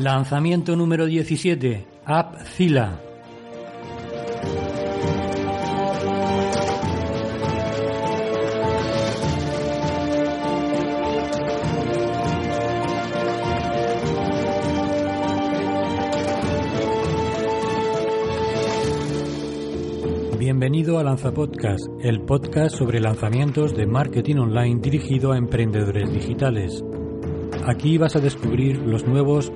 Lanzamiento número 17, AppZilla. Bienvenido a Lanza Podcast, el podcast sobre lanzamientos de marketing online dirigido a emprendedores digitales. Aquí vas a descubrir los nuevos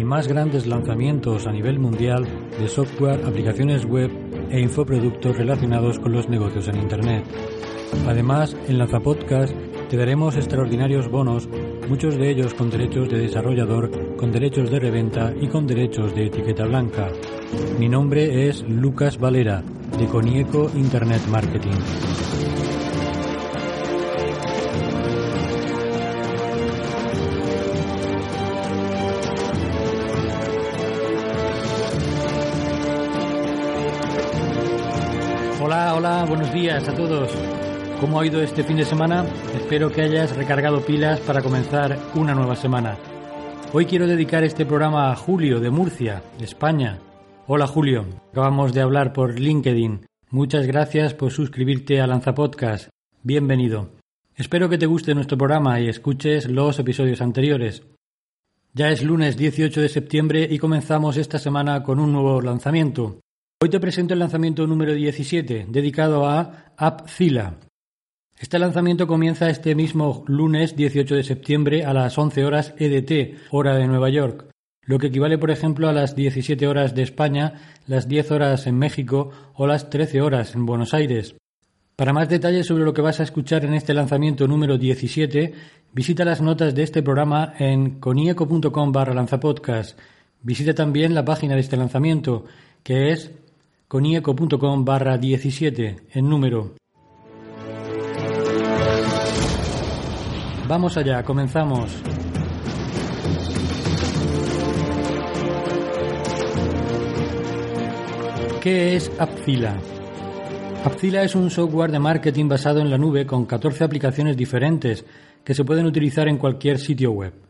y más grandes lanzamientos a nivel mundial de software, aplicaciones web e infoproductos relacionados con los negocios en Internet. Además, en Lanza Podcast te daremos extraordinarios bonos, muchos de ellos con derechos de desarrollador, con derechos de reventa y con derechos de etiqueta blanca. Mi nombre es Lucas Valera, de Conieco Internet Marketing. Hola, hola, buenos días a todos. ¿Cómo ha ido este fin de semana? Espero que hayas recargado pilas para comenzar una nueva semana. Hoy quiero dedicar este programa a Julio de Murcia, España. Hola Julio, acabamos de hablar por LinkedIn. Muchas gracias por suscribirte a Lanza Podcast. Bienvenido. Espero que te guste nuestro programa y escuches los episodios anteriores. Ya es lunes 18 de septiembre y comenzamos esta semana con un nuevo lanzamiento. Hoy te presento el lanzamiento número 17, dedicado a AppZilla. Este lanzamiento comienza este mismo lunes 18 de septiembre a las 11 horas EDT, hora de Nueva York, lo que equivale, por ejemplo, a las 17 horas de España, las 10 horas en México o las 13 horas en Buenos Aires. Para más detalles sobre lo que vas a escuchar en este lanzamiento número 17, visita las notas de este programa en conieco.com barra lanzapodcast. Visita también la página de este lanzamiento, que es conieco.com barra 17 en número. Vamos allá, comenzamos. ¿Qué es AppZilla? AppZilla es un software de marketing basado en la nube con 14 aplicaciones diferentes que se pueden utilizar en cualquier sitio web.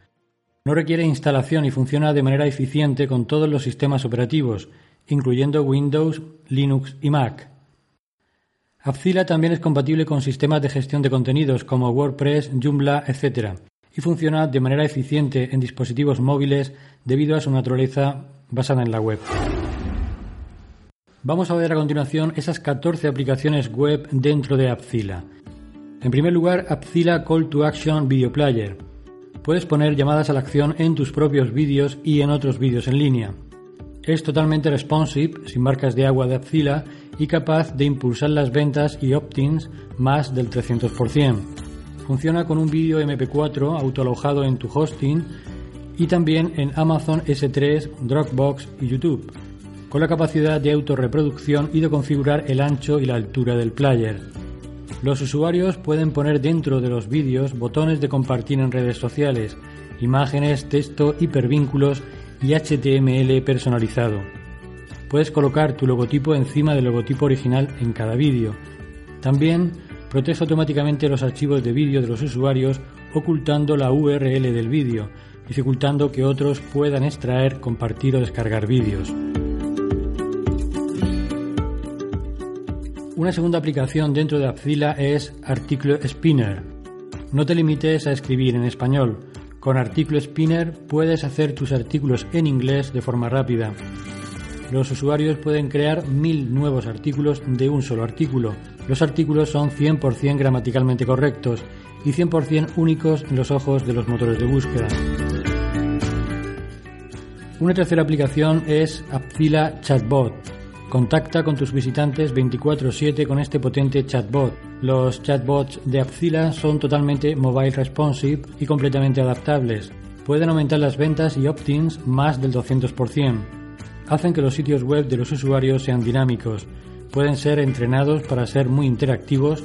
No requiere instalación y funciona de manera eficiente con todos los sistemas operativos, incluyendo Windows, Linux y Mac. AppZilla también es compatible con sistemas de gestión de contenidos como WordPress, Joomla, etc. y funciona de manera eficiente en dispositivos móviles debido a su naturaleza basada en la web. Vamos a ver a continuación esas 14 aplicaciones web dentro de AppZilla. En primer lugar, AppZilla Call to Action Video Player. Puedes poner llamadas a la acción en tus propios vídeos y en otros vídeos en línea. Es totalmente responsive, sin marcas de agua de AppZilla y capaz de impulsar las ventas y opt-ins más del 300%. Funciona con un vídeo MP4 autoalojado en tu hosting y también en Amazon S3, Dropbox y YouTube, con la capacidad de autorreproducción y de configurar el ancho y la altura del player. Los usuarios pueden poner dentro de los vídeos botones de compartir en redes sociales, imágenes, texto, hipervínculos y HTML personalizado. Puedes colocar tu logotipo encima del logotipo original en cada vídeo. También protege automáticamente los archivos de vídeo de los usuarios ocultando la URL del vídeo, dificultando que otros puedan extraer, compartir o descargar vídeos. Una segunda aplicación dentro de AppZilla es Article Spinner. No te limites a escribir en español. Con Article Spinner puedes hacer tus artículos en inglés de forma rápida. Los usuarios pueden crear mil nuevos artículos de un solo artículo. Los artículos son 100% gramaticalmente correctos y 100% únicos en los ojos de los motores de búsqueda. Una tercera aplicación es AppZilla Chatbot. Contacta con tus visitantes 24/7 con este potente chatbot. Los chatbots de AppZilla son totalmente mobile responsive y completamente adaptables. Pueden aumentar las ventas y opt-ins más del 200% hacen que los sitios web de los usuarios sean dinámicos, pueden ser entrenados para ser muy interactivos,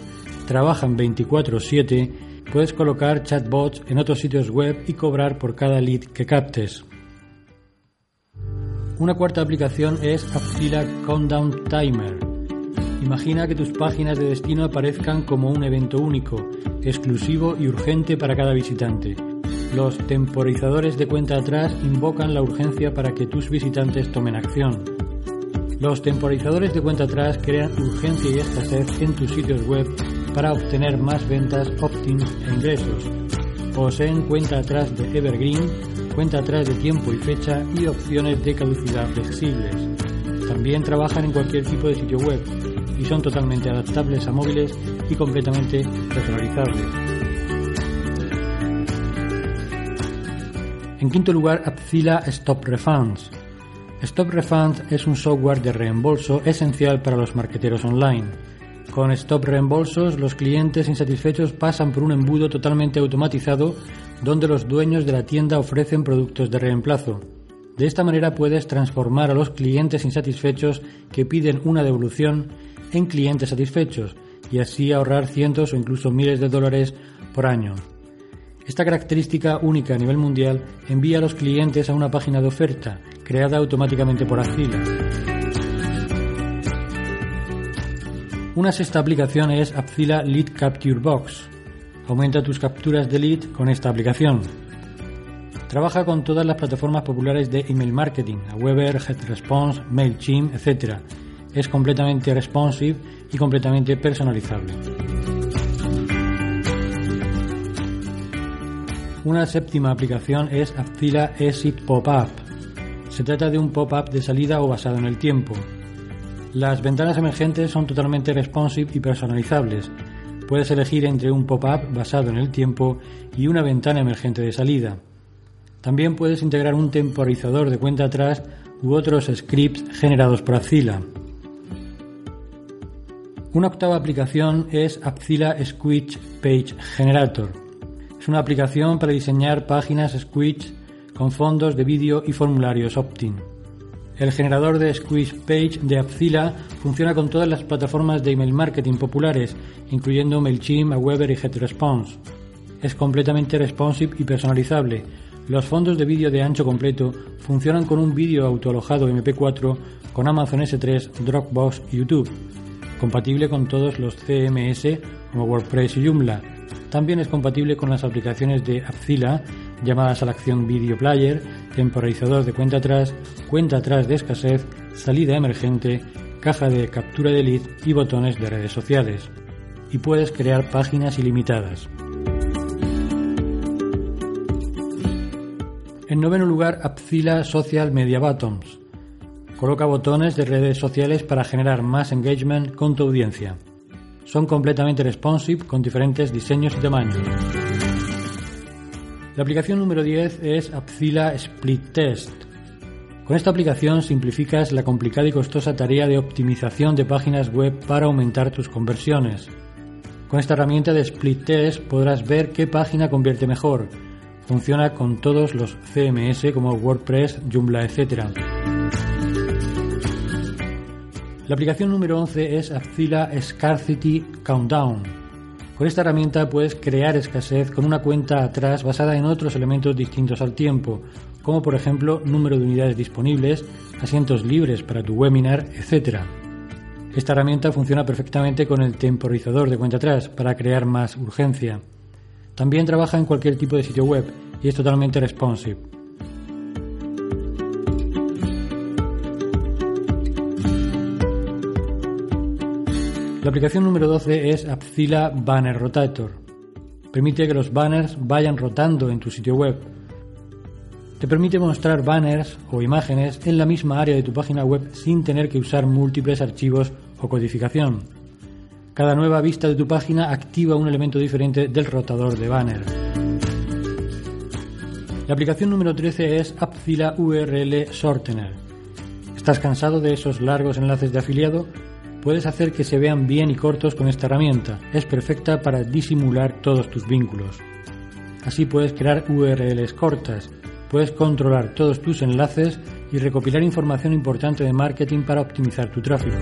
trabajan 24/7, puedes colocar chatbots en otros sitios web y cobrar por cada lead que captes. Una cuarta aplicación es AppZilla Countdown Timer. Imagina que tus páginas de destino aparezcan como un evento único, exclusivo y urgente para cada visitante. Los temporizadores de cuenta atrás invocan la urgencia para que tus visitantes tomen acción. Los temporizadores de cuenta atrás crean urgencia y escasez en tus sitios web para obtener más ventas, opt-ins e ingresos. Poseen cuenta atrás de Evergreen, cuenta atrás de tiempo y fecha y opciones de caducidad flexibles. También trabajan en cualquier tipo de sitio web y son totalmente adaptables a móviles y completamente personalizables. En quinto lugar, Apcila Stop Refunds. Stop Refunds es un software de reembolso esencial para los marqueteros online. Con Stop Reembolsos, los clientes insatisfechos pasan por un embudo totalmente automatizado donde los dueños de la tienda ofrecen productos de reemplazo. De esta manera puedes transformar a los clientes insatisfechos que piden una devolución en clientes satisfechos y así ahorrar cientos o incluso miles de dólares por año. Esta característica única a nivel mundial envía a los clientes a una página de oferta creada automáticamente por Azila. Una sexta aplicación es Apcila Lead Capture Box. Aumenta tus capturas de lead con esta aplicación. Trabaja con todas las plataformas populares de email marketing, Aweber, GetResponse, MailChimp, etc. Es completamente responsive y completamente personalizable. Una séptima aplicación es Apcila Exit Pop-Up. Se trata de un pop-up de salida o basado en el tiempo. Las ventanas emergentes son totalmente responsive y personalizables. Puedes elegir entre un pop-up basado en el tiempo y una ventana emergente de salida. También puedes integrar un temporizador de cuenta atrás u otros scripts generados por Apcila. Una octava aplicación es Apcila Squitch Page Generator. Es una aplicación para diseñar páginas Squidge con fondos de vídeo y formularios opt-in. El generador de Squeeze Page de Apcila funciona con todas las plataformas de email marketing populares, incluyendo MailChimp, Aweber y GetResponse. Es completamente responsive y personalizable. Los fondos de vídeo de ancho completo funcionan con un vídeo autoalojado MP4 con Amazon S3, Dropbox y YouTube. Compatible con todos los CMS como WordPress y Joomla también es compatible con las aplicaciones de Apcila llamadas a la acción Video Player, temporizador de cuenta atrás, cuenta atrás de escasez, salida emergente, caja de captura de lead y botones de redes sociales. Y puedes crear páginas ilimitadas. En noveno lugar, Apcila Social Media Buttons. Coloca botones de redes sociales para generar más engagement con tu audiencia. Son completamente responsive con diferentes diseños y tamaños. La aplicación número 10 es Apcila Split Test. Con esta aplicación simplificas la complicada y costosa tarea de optimización de páginas web para aumentar tus conversiones. Con esta herramienta de Split Test podrás ver qué página convierte mejor. Funciona con todos los CMS como WordPress, Joomla, etc. La aplicación número 11 es Apcila Scarcity Countdown. Con esta herramienta puedes crear escasez con una cuenta atrás basada en otros elementos distintos al tiempo, como por ejemplo número de unidades disponibles, asientos libres para tu webinar, etc. Esta herramienta funciona perfectamente con el temporizador de cuenta atrás para crear más urgencia. También trabaja en cualquier tipo de sitio web y es totalmente responsive. La aplicación número 12 es Apcila Banner Rotator. Permite que los banners vayan rotando en tu sitio web. Te permite mostrar banners o imágenes en la misma área de tu página web sin tener que usar múltiples archivos o codificación. Cada nueva vista de tu página activa un elemento diferente del rotador de banner. La aplicación número 13 es Apcila URL Shortener. ¿Estás cansado de esos largos enlaces de afiliado? Puedes hacer que se vean bien y cortos con esta herramienta. Es perfecta para disimular todos tus vínculos. Así puedes crear URLs cortas, puedes controlar todos tus enlaces y recopilar información importante de marketing para optimizar tu tráfico.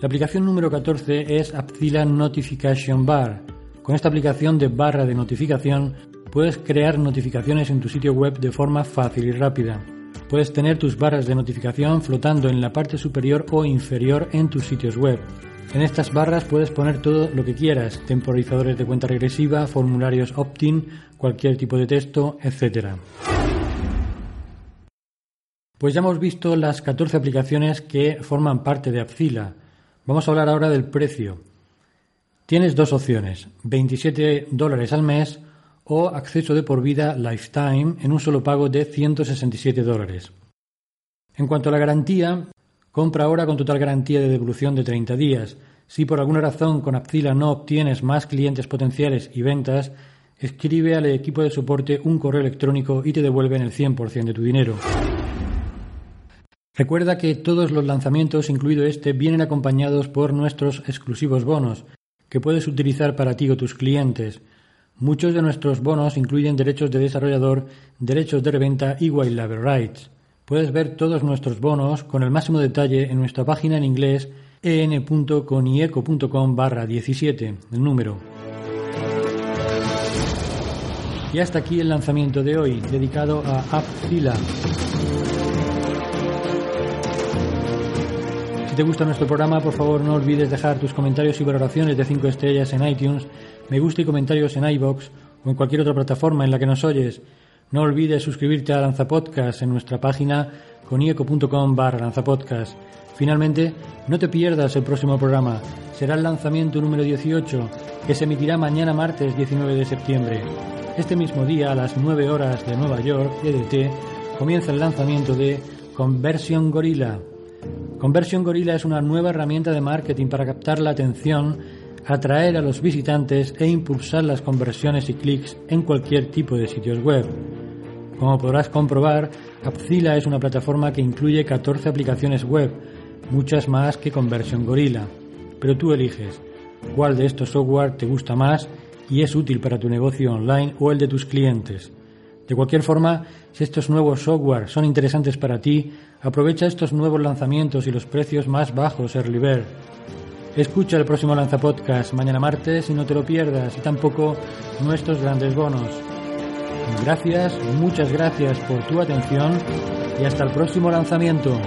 La aplicación número 14 es Apcila Notification Bar. Con esta aplicación de barra de notificación puedes crear notificaciones en tu sitio web de forma fácil y rápida. Puedes tener tus barras de notificación flotando en la parte superior o inferior en tus sitios web. En estas barras puedes poner todo lo que quieras, temporizadores de cuenta regresiva, formularios opt-in, cualquier tipo de texto, etc. Pues ya hemos visto las 14 aplicaciones que forman parte de Appzilla. Vamos a hablar ahora del precio. Tienes dos opciones, 27 dólares al mes o acceso de por vida lifetime en un solo pago de 167 dólares. En cuanto a la garantía, compra ahora con total garantía de devolución de 30 días. Si por alguna razón con Apcila no obtienes más clientes potenciales y ventas, escribe al equipo de soporte un correo electrónico y te devuelven el 100% de tu dinero. Recuerda que todos los lanzamientos, incluido este, vienen acompañados por nuestros exclusivos bonos, que puedes utilizar para ti o tus clientes. Muchos de nuestros bonos incluyen derechos de desarrollador, derechos de reventa y label rights. Puedes ver todos nuestros bonos con el máximo detalle en nuestra página en inglés en.conieco.com barra 17, el número. Y hasta aquí el lanzamiento de hoy, dedicado a AppFila. Si te gusta nuestro programa, por favor no olvides dejar tus comentarios y valoraciones de 5 estrellas en iTunes, me gusta y comentarios en iBox o en cualquier otra plataforma en la que nos oyes. No olvides suscribirte a Lanza Podcast en nuestra página conieco.com barra lanzapodcast. Finalmente, no te pierdas el próximo programa. Será el lanzamiento número 18, que se emitirá mañana martes 19 de septiembre. Este mismo día, a las 9 horas de Nueva York, EDT, comienza el lanzamiento de Conversion Gorilla, Conversion Gorilla es una nueva herramienta de marketing para captar la atención, atraer a los visitantes e impulsar las conversiones y clics en cualquier tipo de sitios web. Como podrás comprobar, Appzilla es una plataforma que incluye 14 aplicaciones web, muchas más que Conversion Gorilla. Pero tú eliges cuál de estos software te gusta más y es útil para tu negocio online o el de tus clientes. De cualquier forma, si estos nuevos software son interesantes para ti, aprovecha estos nuevos lanzamientos y los precios más bajos Early. Escucha el próximo Lanza Podcast mañana martes y no te lo pierdas, y tampoco nuestros grandes bonos. Gracias, muchas gracias por tu atención y hasta el próximo lanzamiento.